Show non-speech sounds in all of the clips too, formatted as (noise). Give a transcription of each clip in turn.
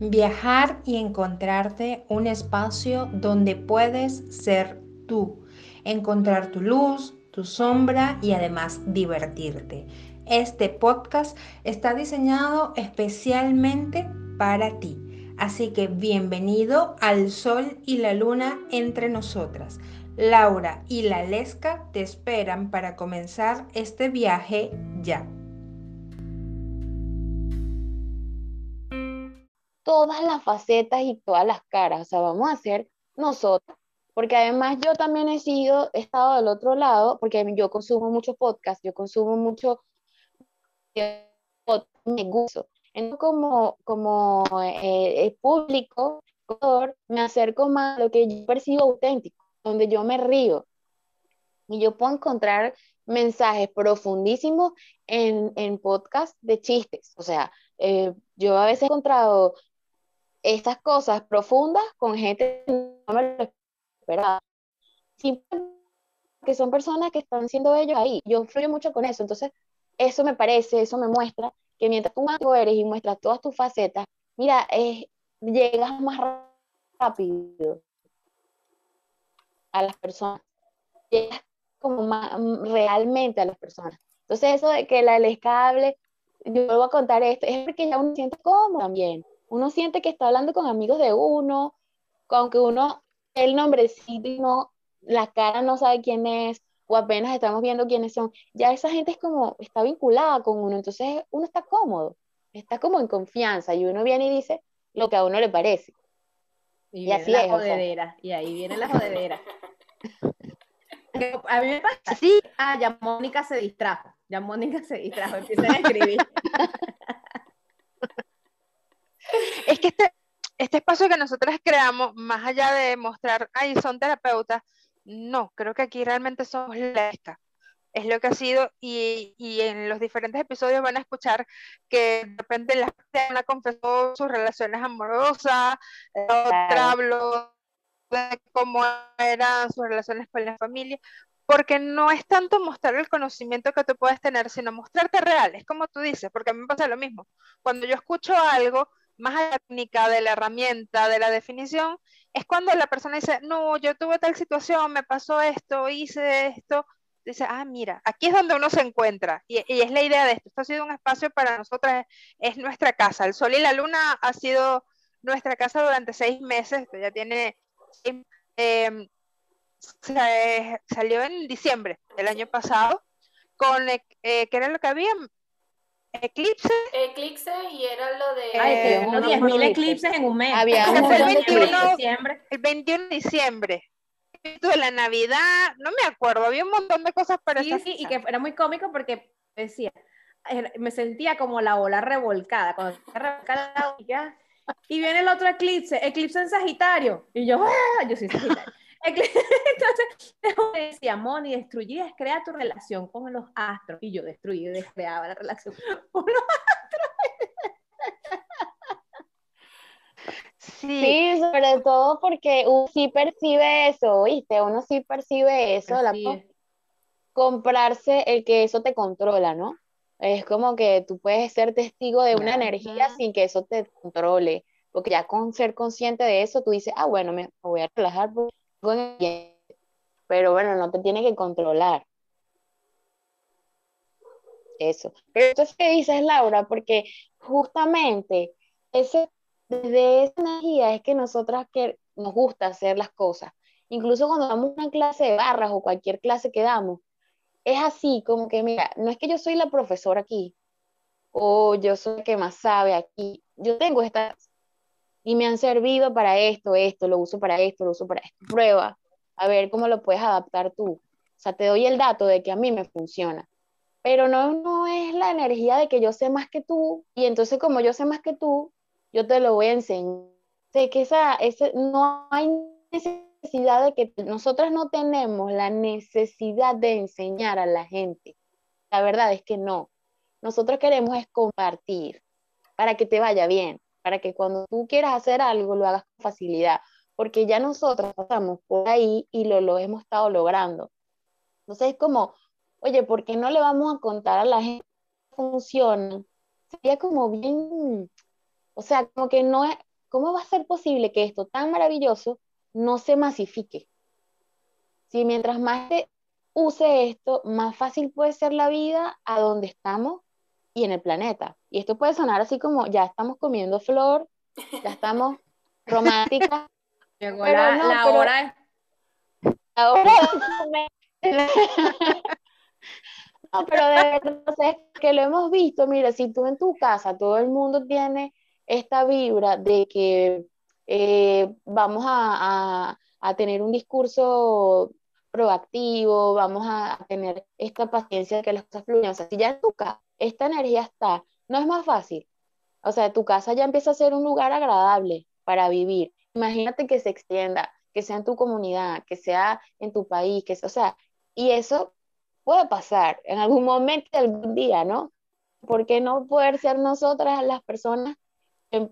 Viajar y encontrarte un espacio donde puedes ser tú, encontrar tu luz, tu sombra y además divertirte. Este podcast está diseñado especialmente para ti. Así que bienvenido al Sol y la Luna entre nosotras. Laura y la Lesca te esperan para comenzar este viaje ya. Todas las facetas y todas las caras, o sea, vamos a hacer nosotros, porque además yo también he sido, he estado del otro lado, porque yo consumo mucho podcast, yo consumo mucho me gusta. Entonces, como, como eh, público, me acerco más a lo que yo percibo auténtico, donde yo me río. Y yo puedo encontrar mensajes profundísimos en, en podcast de chistes. O sea, eh, yo a veces he encontrado estas cosas profundas con gente que no me lo esperaba. que son personas que están siendo ellos ahí. Yo fluyo mucho con eso. Entonces, eso me parece, eso me muestra que mientras tú más eres y muestras todas tus facetas, mira, llegas más rápido a las personas, llegas como más mm, realmente a las personas. Entonces eso de que la lescable, yo vuelvo a contar esto, es porque ya uno siente cómodo también. Uno siente que está hablando con amigos de uno, aunque uno, el nombrecito y no, la cara no sabe quién es, o apenas estamos viendo quiénes son, ya esa gente es como, está vinculada con uno, entonces uno está cómodo, está como en confianza y uno viene y dice lo que a uno le parece. Y, así la jodedera, y ahí viene la jodedera. (laughs) a mí me pasa así, ah, ya Mónica se distrajo, ya Mónica se distrajo, empieza a escribir. (laughs) es que este, este espacio que nosotros creamos, más allá de mostrar, ay, son terapeutas, no, creo que aquí realmente somos la Es lo que ha sido, y, en los diferentes episodios van a escuchar que de repente la una confesó sus relaciones amorosas, otra habló de cómo eran sus relaciones con la familia, porque no es tanto mostrar el conocimiento que tú puedes tener, sino mostrarte real, es como tú dices, porque a mí me pasa lo mismo. Cuando yo escucho algo, más a la técnica, de la herramienta, de la definición, es cuando la persona dice, no, yo tuve tal situación, me pasó esto, hice esto. Dice, ah, mira, aquí es donde uno se encuentra. Y, es la idea de esto. Esto ha sido un espacio para nosotras, es nuestra casa. El sol y la luna ha sido nuestra casa durante seis meses. Ya tiene. Em, salió en diciembre del año pasado, con, eh, ¿qué era lo que había? Eclipse. Eclipse y era lo de. Ay, 10.000 eclipses en un mes. Había un el 21 de diciembre. El 21 de diciembre. De la Navidad, no me acuerdo, había un montón de cosas para sí, sí, y que era muy cómico porque decía, me sentía como la ola revolcada, cuando revolcada y viene el otro eclipse, eclipse en Sagitario, y yo, ¡ah! yo soy Sagitario. (laughs) Entonces, decía, Moni, destruye y descrea tu relación con los astros. Y yo destruí y descreaba la relación (laughs) con los astros. Sí. sobre todo porque uno sí percibe eso, ¿viste? Uno sí percibe eso, la, comprarse el que eso te controla, ¿no? Es como que tú puedes ser testigo de una energía sin que eso te controle, porque ya con ser consciente de eso, tú dices, ah, bueno, me voy a relajar porque pero bueno, no te tiene que controlar. Eso. Pero entonces, ¿qué dices, Laura? Porque justamente ese, desde esa energía es que nosotras que nos gusta hacer las cosas. Incluso cuando damos una clase de barras o cualquier clase que damos, es así, como que, mira, no es que yo soy la profesora aquí, o yo soy la que más sabe aquí. Yo tengo estas y me han servido para esto, esto, lo uso para esto, lo uso para esto. Prueba, a ver cómo lo puedes adaptar tú. O sea, te doy el dato de que a mí me funciona. Pero no, no es la energía de que yo sé más que tú y entonces como yo sé más que tú, yo te lo voy a enseñar. Sé que esa, ese, no hay necesidad de que nosotras no tenemos la necesidad de enseñar a la gente. La verdad es que no. Nosotros queremos es compartir para que te vaya bien para que cuando tú quieras hacer algo lo hagas con facilidad, porque ya nosotros pasamos por ahí y lo, lo hemos estado logrando. Entonces es como, oye, ¿por qué no le vamos a contar a la gente cómo funciona? Sería como bien, o sea, como que no es, ¿cómo va a ser posible que esto tan maravilloso no se masifique? Si mientras más se use esto, más fácil puede ser la vida a donde estamos y en el planeta. Y esto puede sonar así como, ya estamos comiendo flor, ya estamos (laughs) románticas. Llegó Pero la, no, la pero- hora. Ahora, (laughs) no, pero de verdad, o sea, es que lo hemos visto, mira, si tú en tu casa, todo el mundo tiene esta vibra de que eh, vamos a, a- a tener un discurso proactivo, vamos a, a tener esta paciencia de que las cosas fluyan, o sea, si ya en tu casa esta energía está, no es más fácil, o sea, tu casa ya empieza a ser un lugar agradable para vivir. Imagínate que se extienda, que sea en tu comunidad, que sea en tu país, que, o sea, y eso puede pasar en algún momento, algún día, ¿no? ¿Por qué no poder ser nosotras las personas que,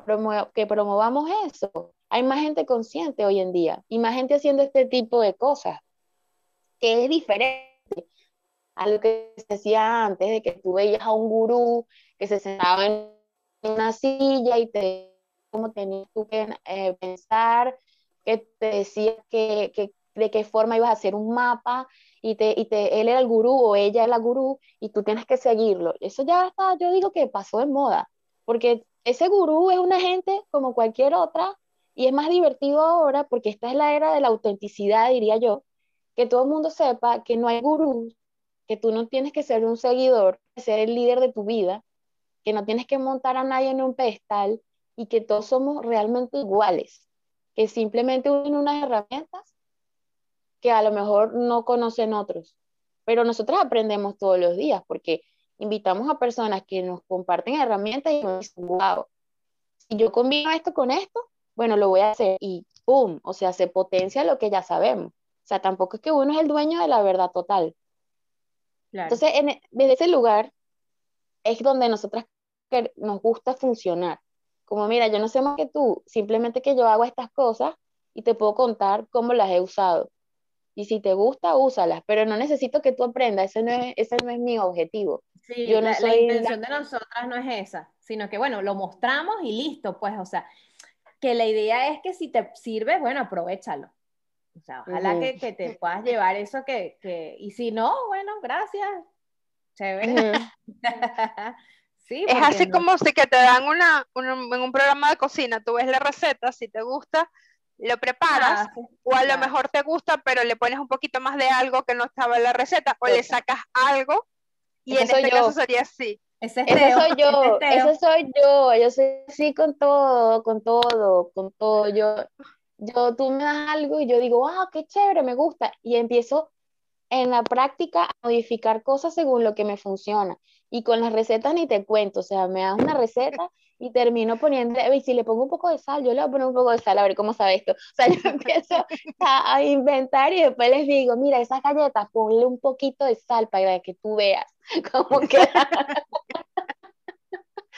que promovamos eso? Hay más gente consciente hoy en día y más gente haciendo este tipo de cosas, que es diferente a lo que se hacía antes, de que tú veías a un gurú que se sentaba en una silla y te cómo tenías que eh, pensar, que te decía que, que- de qué forma ibas a hacer un mapa y, te, y te, él era el gurú o ella era la gurú y tú tienes que seguirlo. Eso ya está, yo digo que pasó de moda, porque ese gurú es una gente como cualquier otra y es más divertido ahora porque esta es la era de la autenticidad, diría yo, que todo el mundo sepa que no hay gurú, que tú no tienes que ser un seguidor, ser el líder de tu vida, que no tienes que montar a nadie en un pedestal y que todos somos realmente iguales, que simplemente unen unas herramientas que a lo mejor no conocen otros, pero nosotros aprendemos todos los días porque invitamos a personas que nos comparten herramientas y nos dicen, wow, si yo combino esto con esto, bueno, lo voy a hacer y ¡pum! O sea, se potencia lo que ya sabemos. O sea, tampoco es que uno es el dueño de la verdad total. Claro. Entonces, en e- desde ese lugar es donde nosotras nos gusta funcionar. Como, mira, yo no sé más que tú, simplemente que yo hago estas cosas y te puedo contar cómo las he usado. Y si te gusta, úsalas, pero no necesito que tú aprendas, ese no es, ese no es mi objetivo. Sí, Yo no la, soy la- intención de nosotras no es esa, sino que bueno, lo mostramos y listo, pues, o sea, que la idea es que si te sirve, bueno, aprovechalo. O sea, ojalá que, que te puedas llevar eso que, que, y si no, bueno, gracias. Chévere. Ujú. (laughs) sí, Es así no- como si que te dan una, una- en un programa de cocina, tú ves la receta, si te gusta, lo preparas, Ah, sí, o a lo mejor te gusta, pero le pones un poquito más de algo que no estaba en la receta, o le sacas algo, y en este yo. caso sería así. Ese es Ese soy (laughs) yo, ese ese soy yo, yo soy así con todo, con todo, con todo. Yo, yo, tú me das algo y yo digo, ah, qué chévere, me gusta. Y empiezo en la práctica a modificar cosas según lo que me funciona. Y con las recetas ni te cuento, o sea, me das una receta y termino poniendo, y si le pongo un poco de sal, yo le voy a poner un poco de sal a ver cómo sabe esto. O sea, yo (laughs) empiezo a, a inventar y después les digo, mira, esas galletas, ponle un poquito de sal para que tú veas (laughs) cómo (laughs) queda.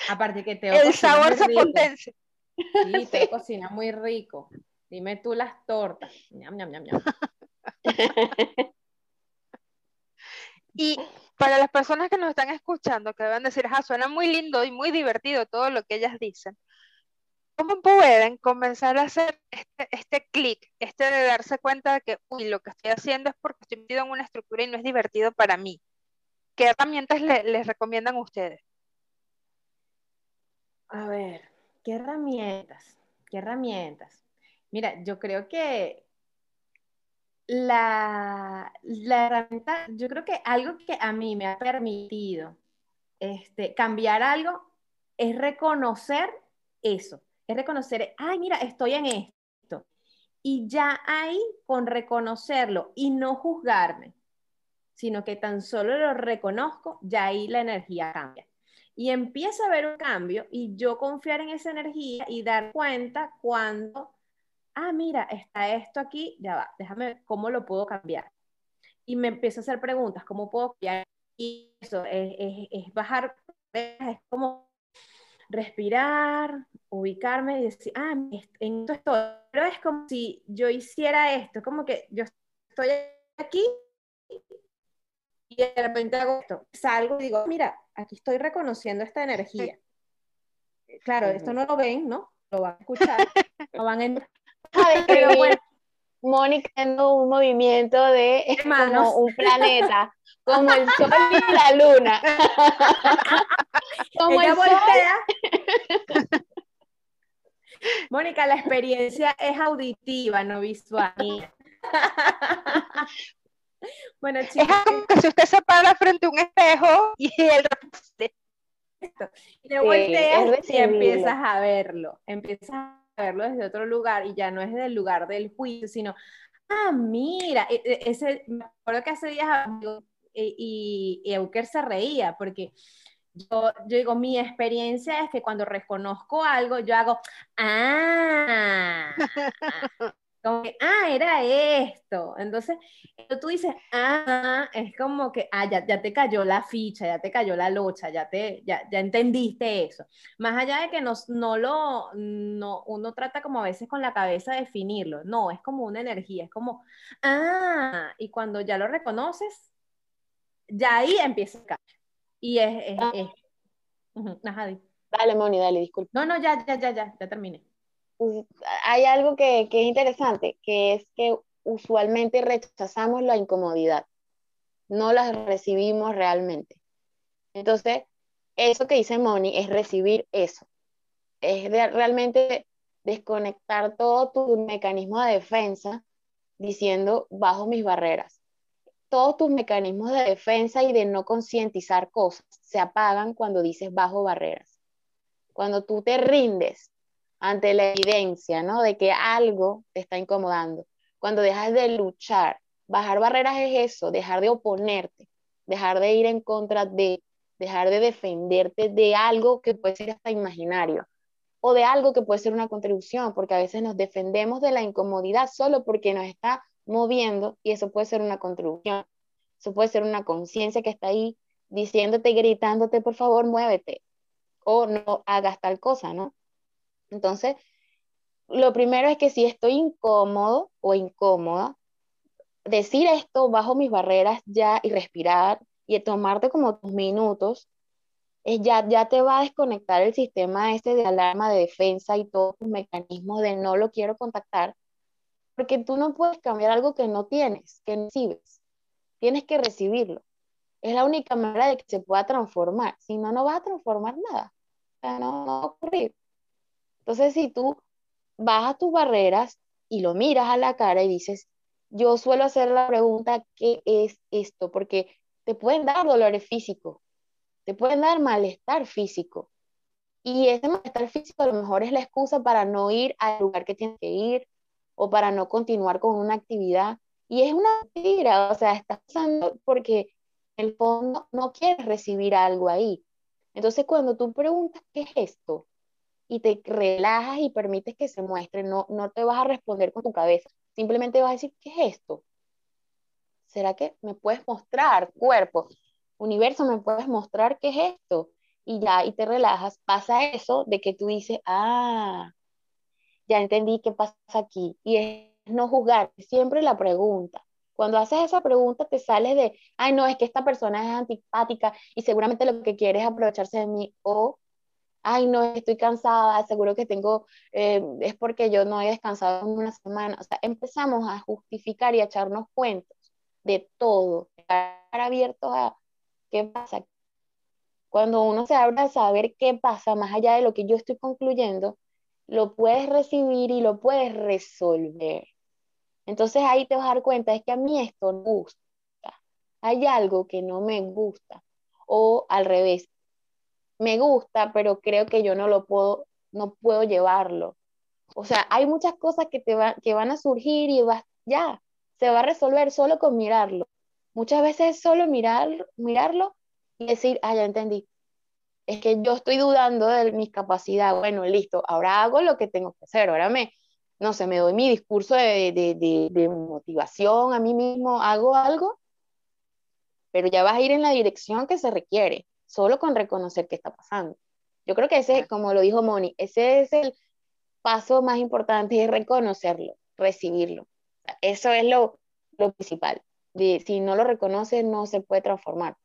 Aparte que Teo El sabor se potencia. Sí, Teo cocina muy rico. Dime tú las tortas. Ñam, ñam, ñam. Y para las personas que nos están escuchando, que deben decir, ah, suena muy lindo y muy divertido todo lo que ellas dicen, ¿cómo pueden comenzar a hacer este, este clic, este de darse cuenta de que, uy, lo que estoy haciendo es porque estoy metido en una estructura y no es divertido para mí? ¿Qué herramientas le- les recomiendan ustedes? A ver, ¿qué herramientas? ¿Qué herramientas? Mira, yo creo que la, la herramienta, yo creo que algo que a mí me ha permitido este, cambiar algo es reconocer eso, es reconocer, ay, mira, estoy en esto. Y ya ahí, con reconocerlo y no juzgarme, sino que tan solo lo reconozco, ya ahí la energía cambia. Y empieza a haber un cambio y yo confiar en esa energía y dar cuenta cuando, ah, mira, está esto aquí, ya va, déjame ver cómo lo puedo cambiar. Y me empiezo a hacer preguntas, ¿cómo puedo cambiar? Y eso es, es- es bajar, es como respirar, ubicarme y decir, ah, en esto estoy. Pero es como si yo hiciera esto, como que yo estoy aquí y de repente hago esto, salgo y digo, mira, aquí estoy reconociendo esta energía. Claro, esto no lo ven, ¿no? lo van a escuchar, (laughs) lo van a entender. A (laughs) Pero bueno, Mónica haciendo un movimiento de es Manos. como un planeta, (laughs) como el sol y la luna. (laughs) como ella el sol. Mónica, la experiencia es auditiva, no visual. bueno, Es como que si usted se para frente a un espejo y el te Sí, volteas y empiezas a verlo, empiezas a verlo desde otro lugar y ya no es del lugar del juicio, sino, ah, mira, e- e- ese, me acuerdo que hace días y, y, y Euker se reía porque yo, yo digo, mi experiencia es que cuando reconozco algo, yo hago, ah, (laughs) como que, ah, era esto. Entonces, cuando tú dices, ah, es como que, ah, ya, ya te cayó la ficha, ya te cayó la locha, ya, te, ya, ya entendiste eso. Más allá de que nos, no lo, no, uno trata como a veces con la cabeza de definirlo, no, es como una energía, es como, ah, y cuando ya lo reconoces, ya ahí empieza el cambio. Y es, es, Ah. ajá. Dale, Moni, dale, disculpa. No, no, ya, ya, ya, ya, ya terminé. Hay algo que, es interesante, que es que usualmente rechazamos la incomodidad, no la recibimos realmente. Entonces, eso que dice Moni es recibir eso, es realmente desconectar todo tu mecanismo de defensa diciendo bajo mis barreras. Todos tus mecanismos de defensa y de no concientizar cosas se apagan cuando dices bajo barreras. Cuando tú te rindes ante la evidencia, ¿no? De que algo te está incomodando. Cuando dejas de luchar, bajar barreras es eso, dejar de oponerte, dejar de ir en contra de, dejar de defenderte de algo que puede ser hasta imaginario o de algo que puede ser una contribución, porque a veces nos defendemos de la incomodidad solo porque nos está moviendo y eso puede ser una contribución. Eso puede ser una conciencia que está ahí diciéndote, gritándote, por favor, muévete o no hagas tal cosa, ¿no? Entonces, lo primero es que si estoy incómodo o incómoda, decir esto bajo mis barreras ya y respirar y tomarte como tus minutos, es ya, ya te va a desconectar el sistema este de alarma de defensa y todos tus mecanismos de no lo quiero contactar, porque tú no puedes cambiar algo que no tienes, que no recibes. Tienes que recibirlo. Es la única manera de que se pueda transformar. Si no, no vas a transformar nada. O sea, no, no va a ocurrir. Entonces, si tú bajas tus barreras y lo miras a la cara y dices, yo suelo hacer la pregunta, ¿qué es esto? Porque te pueden dar dolores físicos, te pueden dar malestar físico. Y ese malestar físico a lo mejor es la excusa para no ir al lugar que tienes que ir o para no continuar con una actividad. Y es una mentira, o sea, estás pasando porque en el fondo no quieres recibir algo ahí. Entonces, cuando tú preguntas, ¿qué es esto? Y te relajas y permites que se muestre, no, no te vas a responder con tu cabeza, simplemente vas a decir, ¿qué es esto? ¿Será que me puedes mostrar, cuerpo? Universo, ¿me puedes mostrar qué es esto? Y ya, y te relajas, pasa eso de que tú dices, ah, ya entendí qué pasa aquí. Y es no juzgar, siempre la pregunta. Cuando haces esa pregunta te sales de, ay, no, es que esta persona es antipática y seguramente lo que quiere es aprovecharse de mí. O, ay, no, estoy cansada, seguro que tengo, eh, es porque yo no he descansado en una semana. O sea, empezamos a justificar y a echarnos cuentos de todo, estar abiertos a qué pasa. Cuando uno se abre a saber qué pasa, más allá de lo que yo estoy concluyendo, lo puedes recibir y lo puedes resolver. Entonces ahí te vas a dar cuenta, es que a mí esto no gusta. Hay algo que no me gusta. O al revés, me gusta, pero creo que yo no lo puedo, no puedo llevarlo. O sea, hay muchas cosas que, te va, que van a surgir y vas, ya, se va a resolver solo con mirarlo. Muchas veces es solo mirar, mirarlo y decir, ah, ya entendí. Es que yo estoy dudando de mis capacidades. Bueno, listo, ahora hago lo que tengo que hacer. Ahora me, no sé, me doy mi discurso de, de, de, de motivación a mí mismo, hago algo, pero ya vas a ir en la dirección que se requiere, solo con reconocer qué está pasando. Yo creo que ese, como lo dijo Moni, ese es el paso más importante, es reconocerlo, recibirlo. Eso es lo, lo principal. De, si no lo reconoces, no se puede transformar.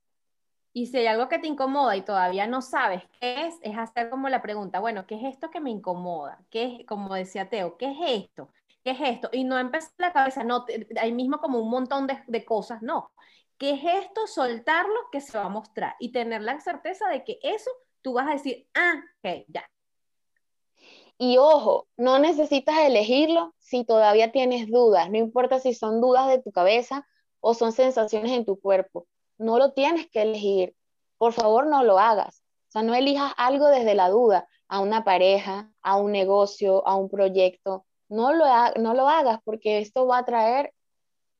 Y si hay algo que te incomoda y todavía no sabes qué es, es hacer como la pregunta, bueno, ¿qué es esto que me incomoda? ¿Qué es, como decía Teo, qué es esto? ¿Qué es esto? Y no empezar la cabeza, no, ahí mismo como un montón de, de cosas, no. ¿Qué es esto? Soltarlo que se va a mostrar y tener la certeza de que eso tú vas a decir, ah, ok, ya. Y ojo, no necesitas elegirlo si todavía tienes dudas, no importa si son dudas de tu cabeza o son sensaciones en tu cuerpo, no lo tienes que elegir. Por favor, no lo hagas. O sea, no elijas algo desde la duda, a una pareja, a un negocio, a un proyecto. No lo, no lo hagas porque esto va a traer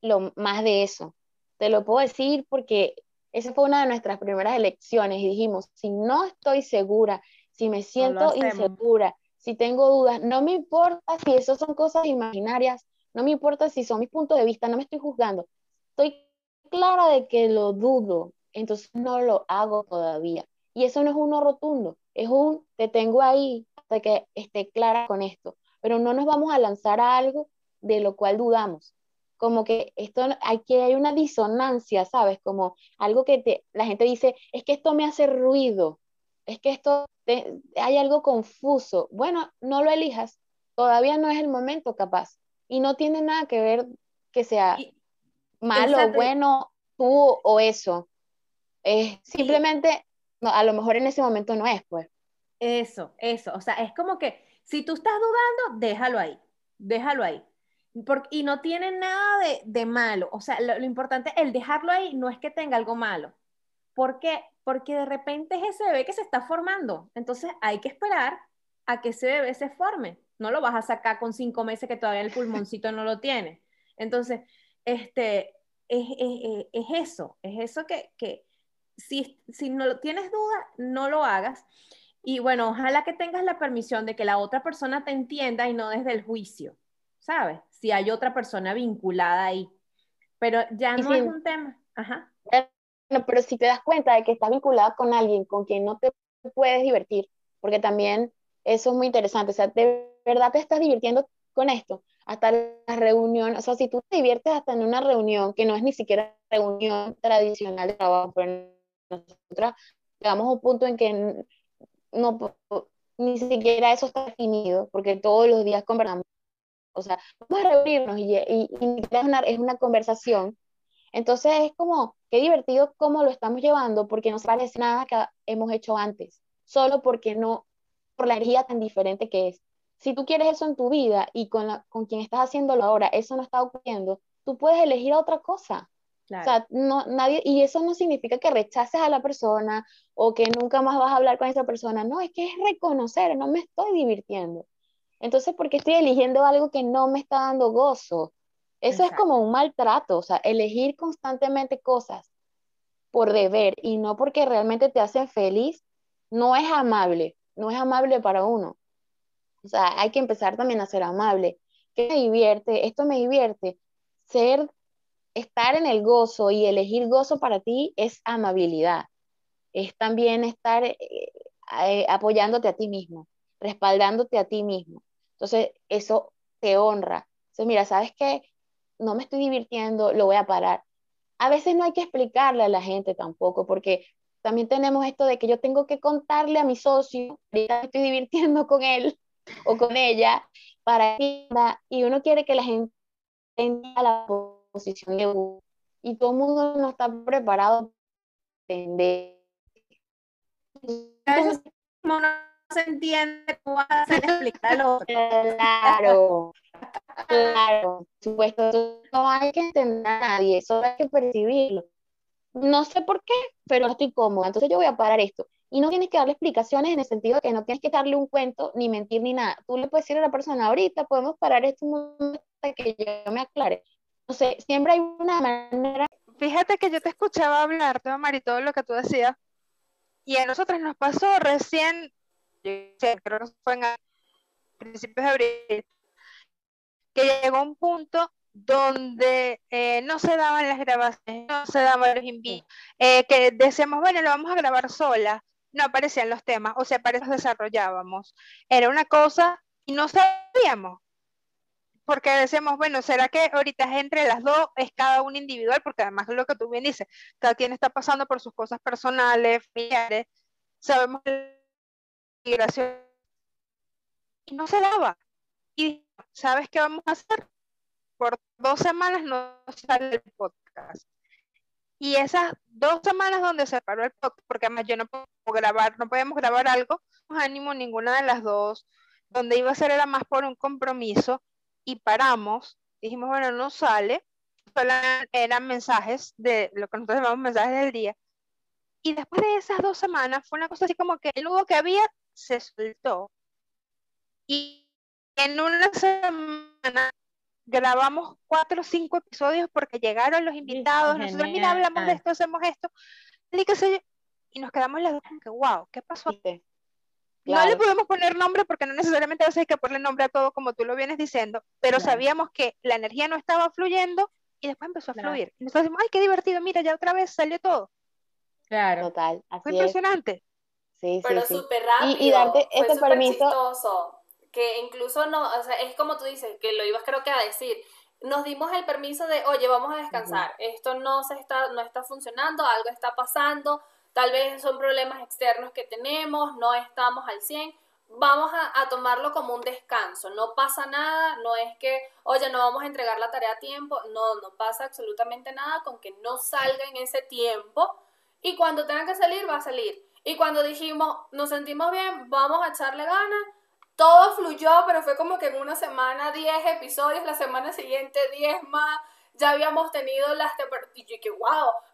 lo más de eso. Te lo puedo decir porque esa fue una de nuestras primeras elecciones y dijimos, si no estoy segura, si me siento insegura, si tengo dudas, no me importa si eso son cosas imaginarias, no me importa si son mis puntos de vista, no me estoy juzgando. Estoy clara de que lo dudo, entonces no lo hago todavía. Y eso no es uno rotundo, es un te tengo ahí hasta que esté clara con esto. Pero no nos vamos a lanzar a algo de lo cual dudamos como que esto, aquí hay una disonancia, ¿sabes? Como algo que te, la gente dice, es que esto me hace ruido, es que esto, hay algo confuso. Bueno, no lo elijas, todavía no es el momento capaz. Y no tiene nada que ver que sea malo, bueno, tú o eso. Es simplemente, no, a lo mejor en ese momento no es, pues. Eso, eso. O sea, es como que si tú estás dudando, déjalo ahí, déjalo ahí y no tiene nada de, malo. O sea, lo, importante, el dejarlo ahí no es que tenga algo malo. ¿Por qué? Porque de repente es ese bebé que se está formando. Entonces hay que esperar a que ese bebé se forme. No lo vas a sacar con cinco meses que todavía el pulmoncito no lo tiene. Entonces, este, es, eso, es eso que, que si, si no tienes duda, no lo hagas. Y bueno, ojalá que tengas la permisión de que la otra persona te entienda y no desde el juicio. ¿Sabes? Si hay otra persona vinculada ahí. Pero ya no es un tema. Ajá. pero si te das cuenta de que estás vinculada con alguien con quien no te puedes divertir, porque también eso es muy interesante, o sea, de verdad te estás divirtiendo con esto, hasta la reunión, o sea, si tú te diviertes hasta en una reunión que no es ni siquiera reunión tradicional de trabajo, pero nosotros llegamos a un punto en que no, ni siquiera eso está definido, porque todos los días conversamos o sea, vamos a reunirnos y, es, una, es una conversación. Entonces es como, qué divertido cómo lo estamos llevando, porque no se parece nada que hemos hecho antes, solo porque no, por la energía tan diferente que es. Si tú quieres eso en tu vida y con, la, con quien estás haciéndolo ahora, eso no está ocurriendo, tú puedes elegir otra cosa. O sea, no, nadie, y eso no significa que rechaces a la persona o que nunca más vas a hablar con esa persona. No, es que es reconocer, no me estoy divirtiendo. Entonces, ¿por qué estoy eligiendo algo que no me está dando gozo? Eso es como un maltrato, o sea, elegir constantemente cosas por deber y no porque realmente te hacen feliz, no es amable, no es amable para uno. O sea, hay que empezar también a ser amable. ¿Qué me divierte? Esto me divierte. Ser, estar en el gozo y elegir gozo para ti es amabilidad. Es también estar eh, eh, apoyándote a ti mismo, respaldándote a ti mismo. Entonces, eso te honra. Entonces, mira, ¿sabes qué? No me estoy divirtiendo, lo voy a parar. A veces no hay que explicarle a la gente tampoco, porque también tenemos esto de que yo tengo que contarle a mi socio, ahorita estoy divirtiendo con él o con ella, para y uno quiere que la gente tenga la posición de uno, y todo el mundo no está preparado para entender se entiende cómo vas a hacer. (laughs) Claro, claro, por supuesto, no hay que entender a nadie, solo hay que percibirlo. No sé por qué, pero no estoy cómoda, entonces yo voy a parar esto. Y no tienes que darle explicaciones en el sentido de que no tienes que darle un cuento, ni mentir, ni nada. Tú le puedes decir a la persona, ahorita podemos parar esto un momento que yo me aclare. No sé, siempre hay una manera. Fíjate que yo te escuchaba hablar, Omar, y todo lo que tú decías, y a nosotros nos pasó recién creo que fue en principios de abril, que llegó un punto donde eh, no se daban las grabaciones, no se daban los invitos, eh, que decíamos, bueno, lo vamos a grabar sola, no aparecían los temas, o sea, para eso desarrollábamos. Era una cosa y no sabíamos. porque decíamos, bueno, ¿será que ahorita es entre las dos, es cada uno individual? Porque además lo que tú bien dices, cada quien está pasando por sus cosas personales, familiares, sabemos que migración y no se daba. Y ¿sabes qué vamos a hacer? Por dos semanas no sale el podcast. Y esas dos semanas donde se paró el podcast, porque además yo no puedo grabar, no podíamos grabar algo, no ánimo ninguna de las dos, donde iba a ser era más por un compromiso, y paramos, dijimos, bueno, no sale, solo eran mensajes de lo que nosotros llamamos mensajes del día. Y después de esas dos semanas fue una cosa así como que el nudo que había se soltó. Y en una semana grabamos cuatro o cinco episodios porque llegaron los invitados, nosotros, mira, hablamos de esto, hacemos esto, y nos quedamos las dos como que, wow, ¿qué pasó? No le podemos poner nombre porque no necesariamente a veces hay que ponerle nombre a todo como tú lo vienes diciendo, pero sabíamos que la energía no estaba fluyendo y después empezó a fluir. Y nosotros decimos, ay, qué divertido, mira, ya otra vez salió todo. Claro. Total. Fue impresionante. Sí, sí, pero súper rápido. Y, darte este permiso. que incluso no, o sea, es como tú dices, que lo ibas creo que a decir. Nos dimos el permiso de, oye, vamos a descansar. Esto no se está, no está funcionando, algo está pasando tal vez son problemas externos que tenemos, no estamos al 100, vamos a, tomarlo como un descanso, no pasa nada, no es que, oye, no vamos a entregar la tarea a tiempo, no, no pasa absolutamente nada con que no salga en ese tiempo y cuando tenga que salir, va a salir. Y cuando dijimos, nos sentimos bien, vamos a echarle ganas, todo fluyó, pero fue como que en una semana 10 episodios, la semana siguiente 10 más, ya habíamos tenido las y yo que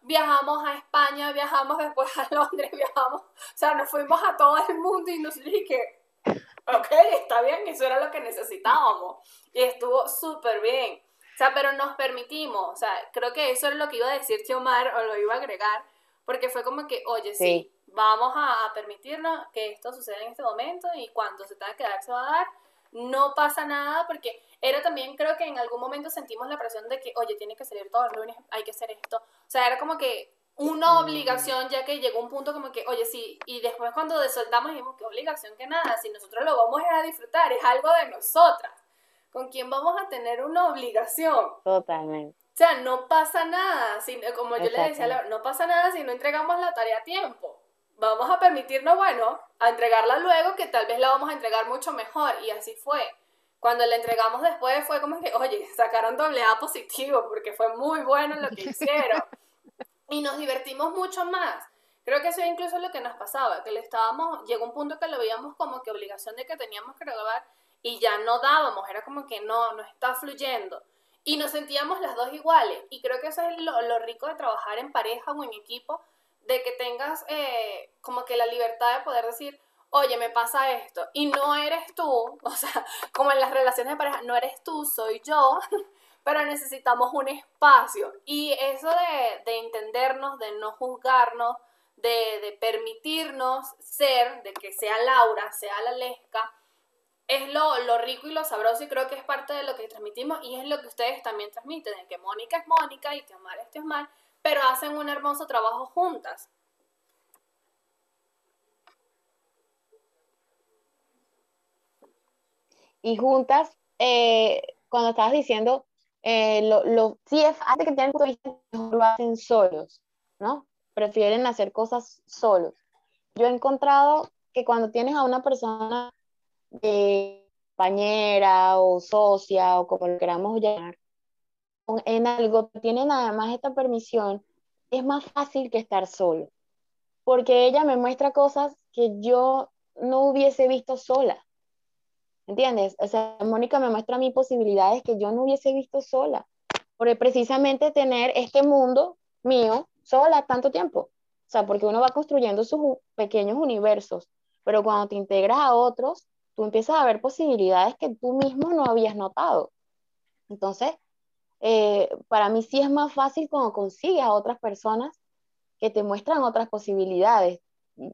viajamos a España, viajamos después a Londres, (laughs) viajamos, o sea, nos fuimos a todo el mundo y nos dije ok, está bien, eso era lo que necesitábamos y estuvo súper bien. O sea, pero nos permitimos, o sea, creo que eso era lo que iba a decir Xiomar o lo iba a agregar, porque fue como que, oye, sí, vamos a, a, permitirnos que esto suceda en este momento y cuando se tenga que dar, se va a dar. No pasa nada porque era también, creo que en algún momento sentimos la presión de que, oye, tiene que salir todos los lunes, hay que hacer esto. O sea, era como que una obligación, ya que llegó un punto como que, oye, sí, y después cuando desoltamos dijimos, qué obligación que nada, si nosotros lo vamos a disfrutar, es algo de nosotras. ¿Con quién vamos a tener una obligación? Totalmente. O sea, no pasa nada, si, como yo le decía, no pasa nada si no entregamos la tarea a tiempo. Vamos a permitirnos, bueno, a entregarla luego, que tal vez la vamos a entregar mucho mejor, y así fue. Cuando le entregamos después fue como que, oye, (laughs) sacaron doble A positivo porque fue muy bueno lo que hicieron. y nos divertimos mucho más. Creo que eso es incluso lo que nos pasaba, que le estábamos, llegó un punto que lo veíamos como que obligación de que teníamos que grabar y ya no dábamos, era como que no, no está fluyendo. Y nos sentíamos las dos iguales. Y creo que eso es lo, lo rico de trabajar en pareja o en equipo, de que tengas eh, como que la libertad de poder decir, oye, me pasa esto, y no eres tú, (laughs) o sea, como en las relaciones de pareja, no eres tú, soy yo, (laughs) pero necesitamos un espacio. Y eso de, de entendernos, de no juzgarnos, de, de, permitirnos ser, de que sea Laura, sea la Lesca, es lo, lo, rico y lo sabroso y creo que es parte de lo que transmitimos y es lo que ustedes también transmiten, de que Mónica es Mónica y que Omar es Omar, pero hacen un hermoso trabajo juntas. y juntas, eh, cuando estabas diciendo, eh, lo, lo, sí es antes que tienen lo hacen solos, ¿no? Prefieren hacer cosas solos. Yo he encontrado que cuando tienes a una persona de compañera o socia o como lo queramos llamar, en algo tienen además esta permisión, es más fácil que estar solo, porque ella me muestra cosas que yo no hubiese visto sola. ¿Entiendes? O sea, Mónica me muestra a mí posibilidades que yo no hubiese visto sola. Por precisamente tener este mundo mío sola tanto tiempo. O sea, porque uno va construyendo sus pequeños universos, pero cuando te integras a otros, tú empiezas a ver posibilidades que tú mismo no habías notado. Entonces, eh, para mí sí es más fácil cuando consigues a otras personas que te muestran otras posibilidades. Eh,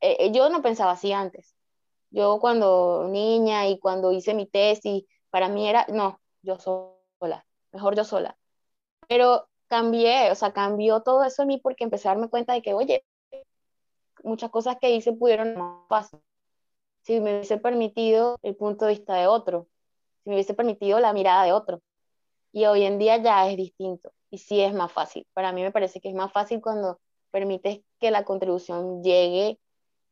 eh, yo no pensaba así antes. Yo cuando niña y cuando hice mi tesis, para mí era, no, yo sola, mejor yo sola. Pero cambié, o sea, cambió todo eso en mí porque empecé a darme cuenta de que, oye, muchas cosas que hice pudieron más fácil. Si me hubiese permitido el punto de vista de otro. si me hubiese permitido la mirada de otro. Y hoy en día ya es distinto y sí es más fácil. Para mí me parece que es más fácil cuando permites que la contribución llegue,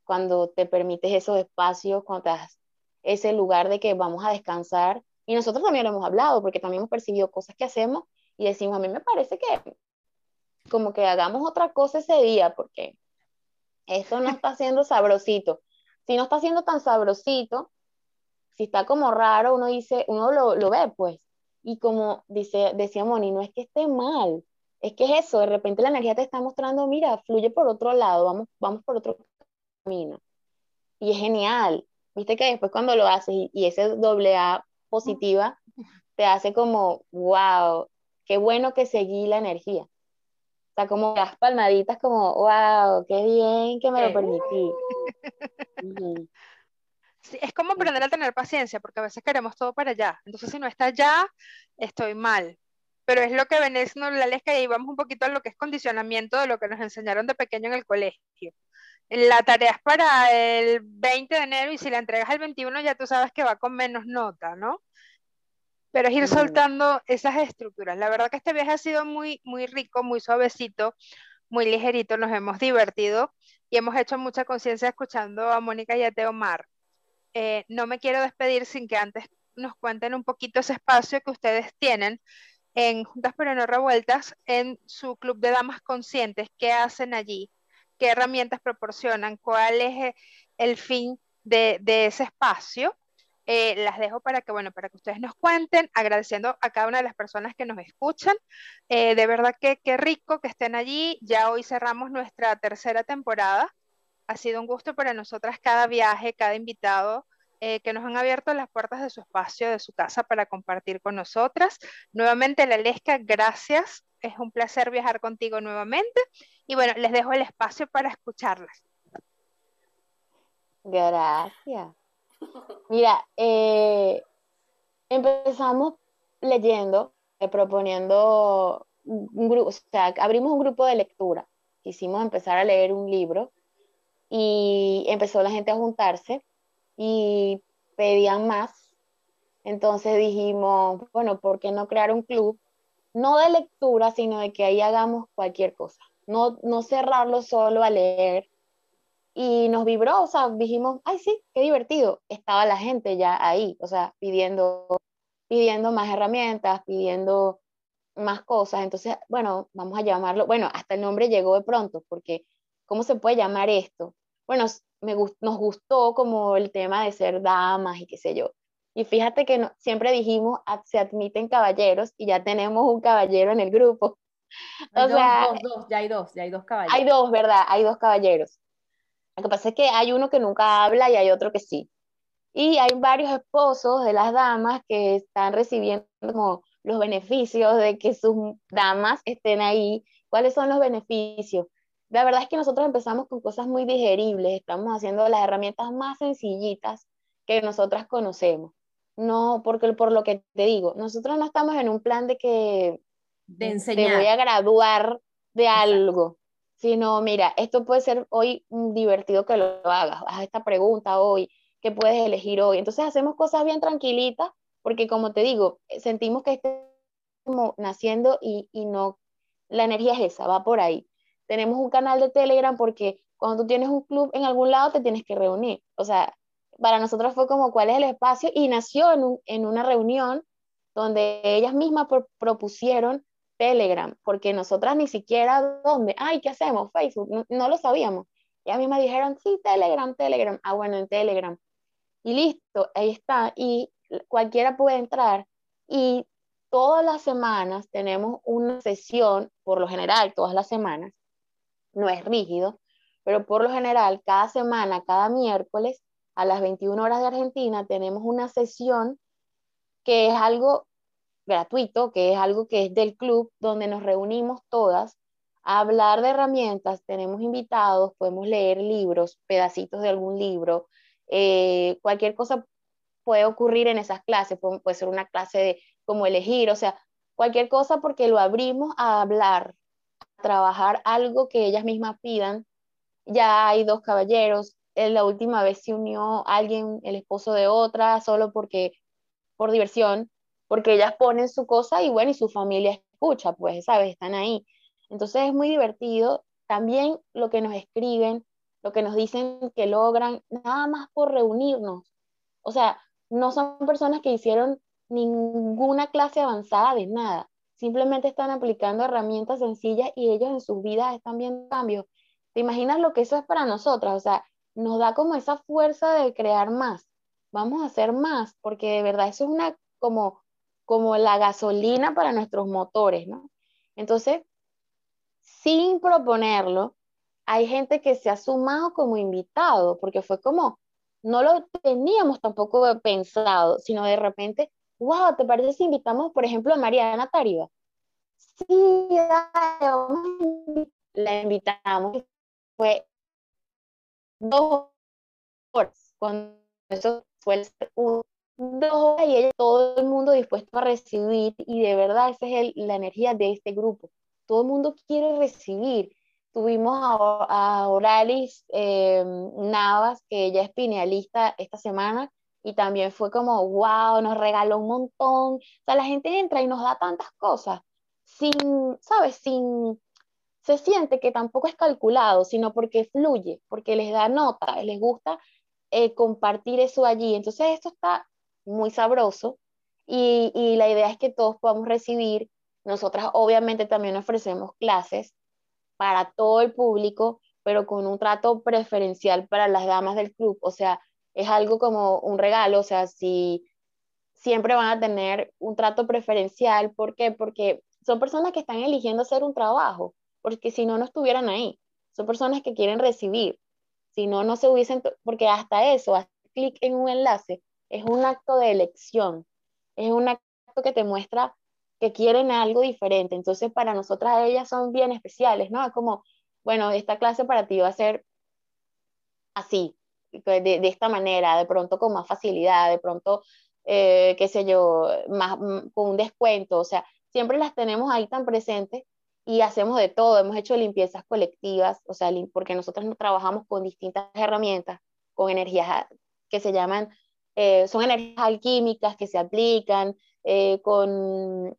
cuando te permites esos espacios, cuando te das ese lugar de que vamos a descansar. Y nosotros también lo hemos hablado, porque también hemos percibido cosas que hacemos y decimos, a mí me parece que como que hagamos otra cosa ese día, porque esto no está siendo sabrosito. Si no está siendo tan sabrosito, si está como raro, uno dice, uno lo, lo ve, pues. Y como dice, decía Moni, no es que esté mal, es que es eso, de repente la energía te está mostrando, mira, fluye por otro lado, vamos, vamos por otro camino. Y es genial. Viste que después cuando lo haces y, ese doble A positiva te hace como, wow, qué bueno que seguí la energía. O sea, como las palmaditas, como, wow, qué bien que me lo permití. (laughs) es como aprender a tener paciencia, porque a veces queremos todo para allá. Entonces, si no está allá, estoy mal. Pero es lo que venés, no la les y vamos un poquito a lo que es condicionamiento de lo que nos enseñaron de pequeño en el colegio. La tarea es para el 20 de enero y si la entregas el 21 ya tú sabes que va con menos nota, ¿no? Pero es ir soltando esas estructuras. La verdad que este viaje ha sido muy, muy rico, muy suavecito, muy ligerito, nos hemos divertido y hemos hecho mucha conciencia escuchando a Mónica y a Teomar. Eh, no me quiero despedir sin que antes nos cuenten un poquito ese espacio que ustedes tienen en Juntas pero no revueltas, en su club de damas conscientes, qué hacen allí, qué herramientas proporcionan, cuál es eh, el fin de, ese espacio. Eh, las dejo para que, bueno, para que ustedes nos cuenten, agradeciendo a cada una de las personas que nos escuchan. de verdad que qué rico que estén allí. Ya hoy cerramos nuestra tercera temporada ha sido un gusto para nosotras cada viaje, cada invitado eh, que nos han abierto las puertas de su espacio, de su casa para compartir con nosotras. Nuevamente, Lesca, gracias. Es un placer viajar contigo nuevamente. Y bueno, les dejo el espacio para escucharlas. Gracias. Mira, eh, empezamos leyendo, eh, proponiendo un grupo, o sea, abrimos un grupo de lectura. Quisimos empezar a leer un libro y empezó la gente a juntarse y pedían más. Entonces dijimos, bueno, ¿por qué no crear un club? No de lectura, sino de que ahí hagamos cualquier cosa. No, no cerrarlo solo a leer. Y nos vibró, o sea, dijimos, ay, sí, qué divertido. Estaba la gente ya ahí, o sea, pidiendo, pidiendo más herramientas, pidiendo más cosas. Entonces, bueno, vamos a llamarlo, bueno, hasta el nombre llegó de pronto, porque ¿cómo se puede llamar esto? Bueno, me nos gustó como el tema de ser damas y qué sé yo. Y fíjate que siempre dijimos, se admiten caballeros y ya tenemos un caballero en el grupo. (laughs) O dos, sea, dos, dos, ya hay dos, ya hay dos caballeros. Hay dos, ¿verdad? Hay dos caballeros. Lo que pasa es que hay uno que nunca habla y hay otro que sí. Y hay varios esposos de las damas que están recibiendo como los beneficios de que sus damas estén ahí. ¿Cuáles son los beneficios? La verdad es que nosotros empezamos con cosas muy digeribles, estamos haciendo las herramientas más sencillitas que nosotras conocemos. No, porque por lo que te digo, nosotros no estamos en un plan de que de enseñar. te voy a graduar de algo, sino mira, esto puede ser hoy divertido que lo hagas, haz esta pregunta hoy, ¿qué puedes elegir hoy? Entonces hacemos cosas bien tranquilitas, porque como te digo, sentimos que estamos naciendo y, y no, la energía es esa, va por ahí tenemos un canal de Telegram porque cuando tú tienes un club en algún lado te tienes que reunir. O sea, para nosotros fue como cuál es el espacio y nació en, en una reunión donde ellas mismas propusieron Telegram, porque nosotras ni siquiera dónde, ay, ¿qué hacemos? Facebook, no, lo sabíamos. Ellas mismas dijeron, sí, Telegram, Telegram, ah, bueno, en Telegram. Y listo, ahí está. Y cualquiera puede entrar. Y todas las semanas tenemos una sesión, por lo general, todas las semanas, no es rígido, pero por lo general cada semana, cada miércoles a las 21 horas de Argentina tenemos una sesión que es algo gratuito, que es algo que es del club, donde nos reunimos todas a hablar de herramientas, tenemos invitados, podemos leer libros, pedacitos de algún libro, eh, cualquier cosa puede ocurrir en esas clases, puede, puede ser una clase de cómo elegir, o sea, cualquier cosa porque lo abrimos a hablar trabajar algo que ellas mismas pidan. Ya hay dos caballeros. En la última vez se unió alguien, el esposo de otra, solo porque por diversión, porque ellas ponen su cosa y bueno, y su familia escucha, pues, ¿sabes? Están ahí. Entonces es muy divertido. También lo que nos escriben, lo que nos dicen que logran, nada más por reunirnos. O sea, no son personas que hicieron ninguna clase avanzada de nada. Simplemente están aplicando herramientas sencillas y ellos en sus vidas están viendo cambios. ¿Te imaginas lo que eso es para nosotras? O sea, nos da como esa fuerza de crear más. Vamos a hacer más, porque de verdad eso es una como, como la gasolina para nuestros motores, ¿no? Entonces, sin proponerlo, hay gente que se ha sumado como invitado, porque fue como, no lo teníamos tampoco pensado, sino de repente, wow, ¿te parece si invitamos, por ejemplo, a Mariana Tariba? Sí, la invitamos. Fue dos horas, cuando eso fue un, dos horas y ella, todo el mundo dispuesto a recibir, y de verdad esa es la energía de este grupo. Todo el mundo quiere recibir Tuvimos a, Oralis eh, Navas, que ella es pinealista esta semana, y también fue como, wow, nos regaló un montón. O sea, la gente entra y nos da tantas cosas, sin, ¿sabes? Sin, se siente que tampoco es calculado, sino porque fluye, porque les da nota, les gusta eh, compartir eso allí. Entonces, esto está muy sabroso y, y la idea es que todos podamos recibir. Nosotras obviamente también ofrecemos clases para todo el público, pero con un trato preferencial para las damas del club. O sea, es algo como un regalo, o sea, si siempre van a tener un trato preferencial, ¿por qué? Porque son personas que están eligiendo hacer un trabajo, porque si no, no estuvieran ahí. Son personas que quieren recibir. Si no, no se hubiesen, porque hasta eso, hacer clic en un enlace, es un acto de elección, es un acto que te muestra que quieren algo diferente. Entonces, para nosotras ellas son bien especiales, ¿no? Es como, bueno, esta clase para ti va a ser así, de, esta manera, de pronto con más facilidad, de pronto, eh, qué sé yo, más, mm, con un descuento. O sea, siempre las tenemos ahí tan presentes y hacemos de todo. Hemos hecho limpiezas colectivas, o sea, porque nosotros no trabajamos con distintas herramientas, con energías que se llaman, eh, son energías alquímicas que se aplican, eh, con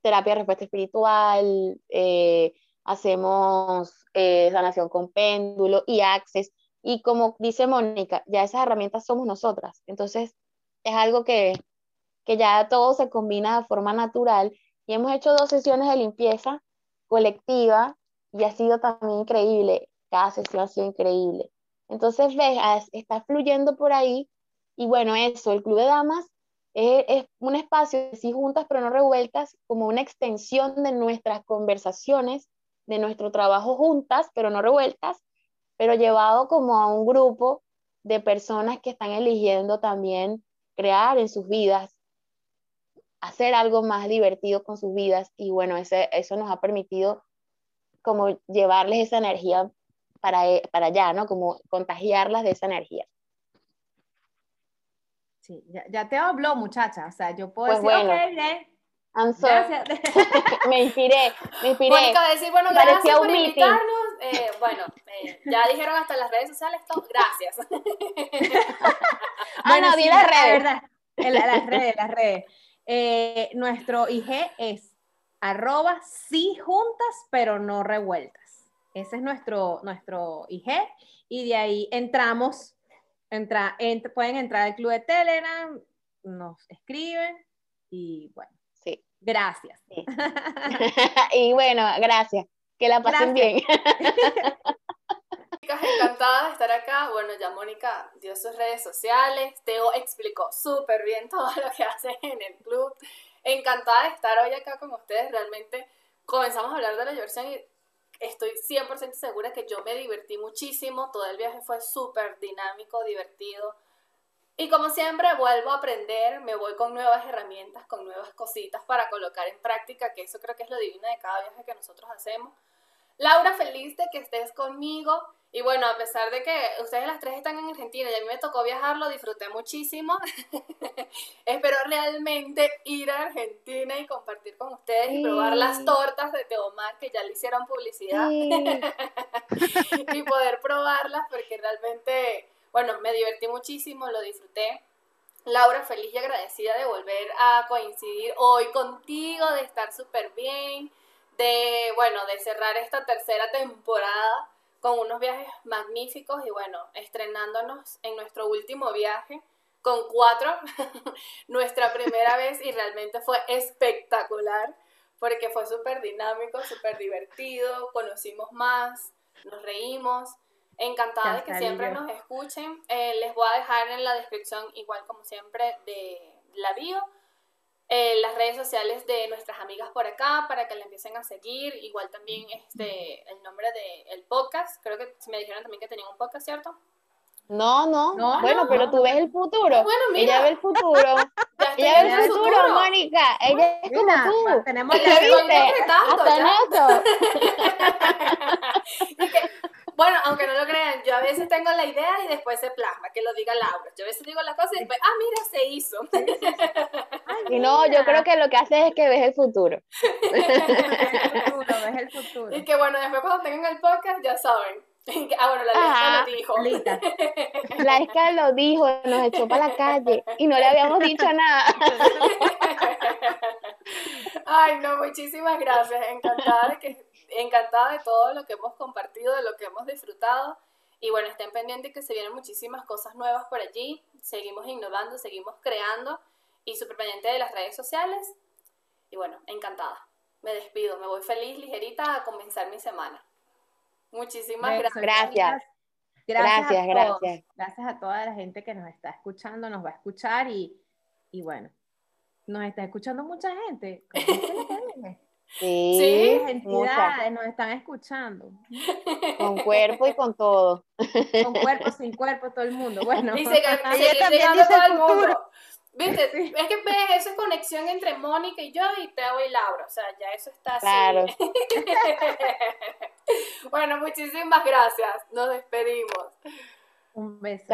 terapia de respuesta espiritual, eh, hacemos eh, sanación con péndulo y access. Y como dice Mónica, ya esas herramientas somos nosotras. Entonces, es algo que, que ya todo se combina de forma natural. Y hemos hecho dos sesiones de limpieza colectiva y ha sido también increíble. Cada sesión ha sido increíble. Entonces, ves, está fluyendo por ahí. Y bueno, eso, el Club de Damas es, un espacio, sí juntas pero no revueltas, como una extensión de nuestras conversaciones, de nuestro trabajo juntas pero no revueltas, pero llevado como a un grupo de personas que están eligiendo también crear en sus vidas, hacer algo más divertido con sus vidas y bueno, ese, eso nos ha permitido como llevarles esa energía para, para allá, ¿no? Como contagiarlas de esa energía. Sí, ya, te habló, muchacha. O sea, yo puedo pues decir, ok, bien. Gracias. (laughs) me inspiré, me inspiré. Mónica decir, bueno, gracias por invitarnos. Eh, bueno, eh, ya dijeron hasta las redes sociales todo. Gracias. (laughs) ah, no, di las redes. Verdad, las redes, las redes. Eh, nuestro IG es arroba sí juntas, pero no revueltas. Ese es nuestro, nuestro IG. Y de ahí entramos Entra, pueden entrar al club de Telegram, nos escriben y bueno. Sí. Gracias. (laughs) y bueno, gracias. Que la pasen bien. (laughs) encantada de estar acá. Bueno, ya Mónica dio sus redes sociales. Teo explicó súper bien (laughs) todo lo que hace en el club. Encantada de estar hoy acá con ustedes. Realmente comenzamos a hablar de la diversión y estoy 100% segura que yo me divertí muchísimo, todo el viaje fue súper dinámico, divertido. Y como siempre vuelvo a aprender, me voy con nuevas herramientas, con nuevas cositas para colocar en práctica, que eso creo que es lo divino de cada viaje que nosotros hacemos. Laura, feliz de que estés conmigo. Y bueno, a pesar de que ustedes las tres están en Argentina y a mí me tocó viajar, lo disfruté muchísimo. (laughs) Espero realmente ir a Argentina y compartir con ustedes y probar las tortas de Teomar, que ya le hicieron publicidad. (laughs) y poder probarlas porque realmente, bueno, me divertí muchísimo, lo disfruté. Laura, feliz y agradecida de volver a coincidir hoy contigo, de estar súper bien, de, bueno, de cerrar esta tercera temporada con unos viajes magníficos y bueno, estrenándonos en nuestro último viaje con cuatro, (laughs) nuestra primera (laughs) vez y realmente fue espectacular porque fue súper dinámico, súper divertido, conocimos más, nos reímos. Encantada de que siempre nos escuchen. Eh, les voy a dejar en la descripción, igual como siempre, de la bio, eh, las redes sociales de nuestras amigas por acá para que la empiecen a seguir. Igual también este, el nombre del podcast. Creo que me dijeron también que tenían un podcast, ¿cierto? No, no. bueno, pero tú ves el futuro. Bueno, mira. Ella ve el futuro. (laughs) ella ve el futuro, Mónica. Ella es como tú. Tenemos que viste. Hasta Bueno, aunque no lo crean, yo a veces tengo la idea y después se plasma, que lo diga Laura. Yo a veces digo las cosas y después, ah, mira, se hizo. y no, yo creo que lo que haces es que ves el futuro. (laughs) ves el futuro. Y que bueno, después cuando tengan el podcast, ya saben. Ah, bueno, la Esca lo dijo. (laughs) La Esca lo dijo, nos echó para la calle y no le habíamos dicho nada. (laughs) Ay, no, muchísimas gracias. Encantada de que encantada de todo lo que hemos compartido, de lo que hemos disfrutado. Y bueno, estén pendientes que se vienen muchísimas cosas nuevas por allí. Seguimos innovando, seguimos creando y súper pendiente de las redes sociales. Y bueno, encantada. Me despido, me voy feliz, ligerita a comenzar mi semana. Muchísimas gracias. Gracias. Gracias, gracias. Gracias a toda la gente que nos está escuchando, nos va a escuchar y, y bueno, nos está escuchando mucha gente. (laughs) Sí, entidades nos están escuchando. Con cuerpo y con todo. Con cuerpo, sin cuerpo, todo el mundo. Bueno, dice que, llegando todo el mundo. ¿Viste? Es que ves, eso es conexión entre Mónica y yo y Teo y Laura. O sea, ya eso está así. Claro. (laughs) bueno, muchísimas gracias. Nos despedimos. Un beso.